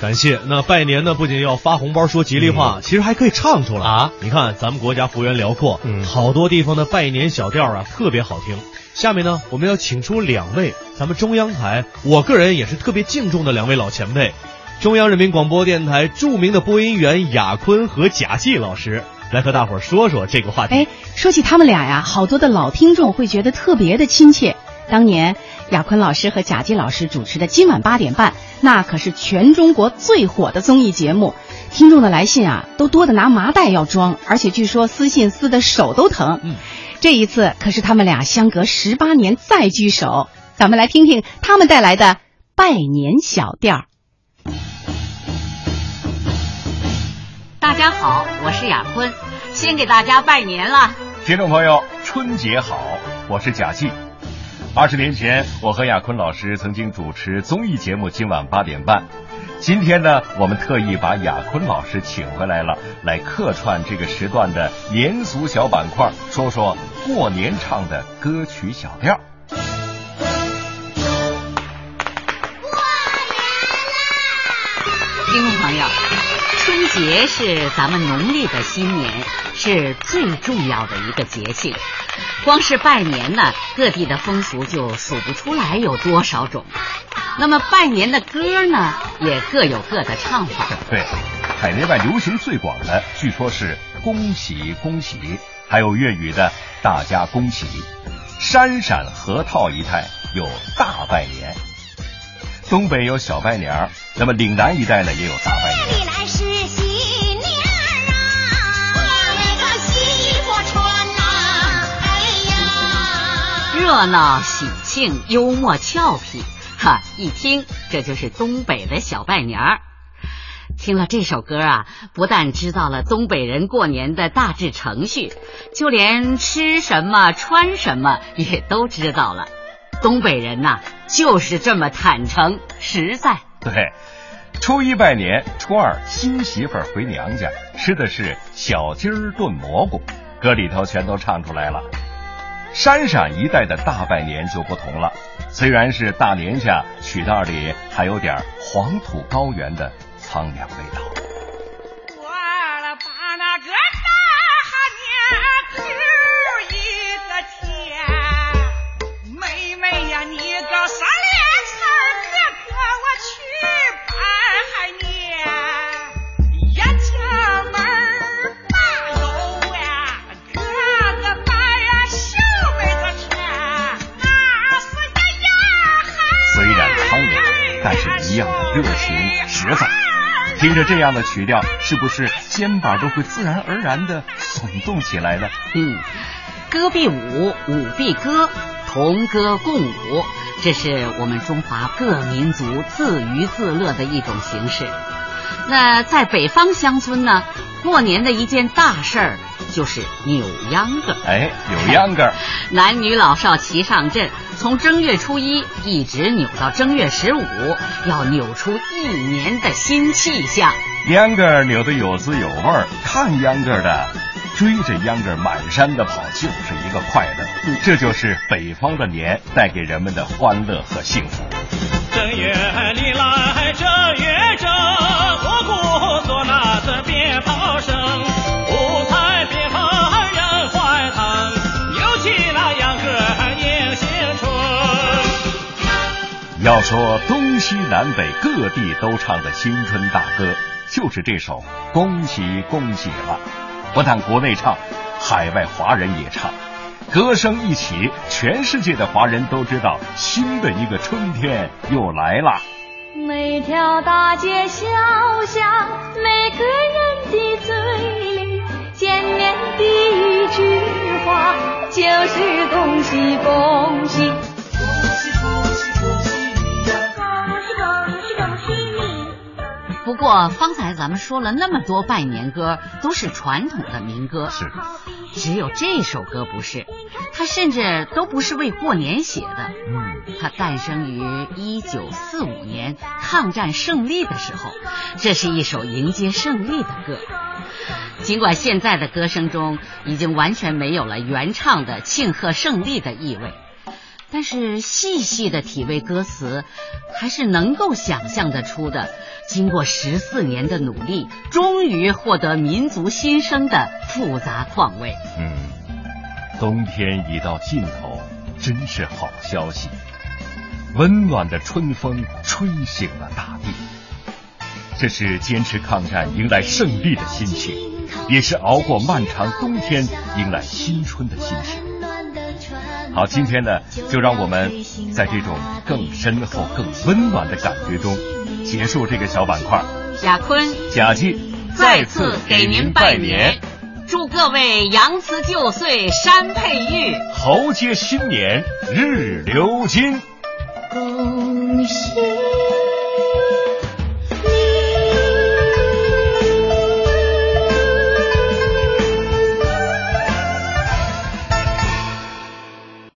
感谢。那拜年呢，不仅要发红包说吉利话，其实还可以唱出来啊！你看，咱们国家幅员辽阔，嗯好多地方的拜年小调啊，特别好听。下面呢，我们要请出两位咱们中央台，我个人也是特别敬重的两位老前辈，中央人民广播电台著名的播音员雅坤和贾季老师，来和大伙儿说说这个话题。哎，说起他们俩呀，好多的老听众会觉得特别的亲切。当年雅坤老师和贾季老师主持的《今晚八点半》，那可是全中国最火的综艺节目。听众的来信啊，都多的拿麻袋要装，而且据说私信撕的手都疼。嗯，这一次可是他们俩相隔十八年再聚首，咱们来听听他们带来的拜年小调。大家好，我是雅坤，先给大家拜年了。听众朋友，春节好，我是贾季。二十年前，我和雅坤老师曾经主持综艺节目《今晚八点半》。今天呢，我们特意把雅坤老师请回来了，来客串这个时段的年俗小板块，说说过年唱的歌曲小调。听众朋友，春节是咱们农历的新年，是最重要的一个节庆。光是拜年呢，各地的风俗就数不出来有多少种。那么拜年的歌呢，也各有各的唱法。对，海内外流行最广的，据说是“恭喜恭喜”，还有粤语的“大家恭喜”。山陕河套一带有大拜年，东北有小拜年，那么岭南一带呢也有大拜年。热闹喜庆，幽默俏皮，哈，一听这就是东北的小拜年儿。听了这首歌啊，不但知道了东北人过年的大致程序，就连吃什么、穿什么也都知道了。东北人呐、就是这么坦诚实在。对，初一拜年，初二新媳妇儿回娘家，吃的是小鸡儿炖蘑菇，歌里头全都唱出来了。山陕一带的大拜年就不同了，虽然是大年下，曲道里还有点黄土高原的苍凉味道。但是一样的热情实在。听着这样的曲调，是不是肩膀都会自然而然的耸动起来呢？嗯，歌必舞，舞必歌，同歌共舞，这是我们中华各民族自娱自乐的一种形式。那在北方乡村呢，过年的一件大事儿就是扭秧歌。哎，扭秧歌。男女老少齐上阵，从正月初一一直扭到正月十五，要扭出一年的新气象。秧歌扭得有滋有味儿，看秧歌的追着秧歌满山的跑，就是一个快乐。嗯这就是北方的年带给人们的欢乐和幸福。正月里来正月正，鞭炮声，五彩缤纷人欢腾，扭起那秧歌迎新春。要说东西南北各地都唱的新春大歌，就是这首《恭喜恭喜》了。不但国内唱，海外华人也唱，歌声一起，全世界的华人都知道新的一个春天又来了。每条大街小巷，每个人的嘴里，见面第一句话就是恭喜恭喜。不过方才咱们说了那么多拜年歌，都是传统的民歌，是，只有这首歌不是，它甚至都不是为过年写的。嗯，它诞生于一九四五年抗战胜利的时候，这是一首迎接胜利的歌。尽管现在的歌声中已经完全没有了原唱的庆贺胜利的意味，但是细细的体味歌词，还是能够想象得出的。经过十四年的努力，终于获得民族新生的复杂况味。嗯，冬天已到尽头，真是好消息。温暖的春风吹醒了大地，这是坚持抗战、迎来胜利的心情，也是熬过漫长冬天、迎来新春的心情。好，今天呢，就让我们在这种更深厚、更温暖的感觉中结束这个小板块。贾坤、贾静再次给您拜年，祝各位羊辞旧岁山佩玉，猴接新年日流金。恭喜。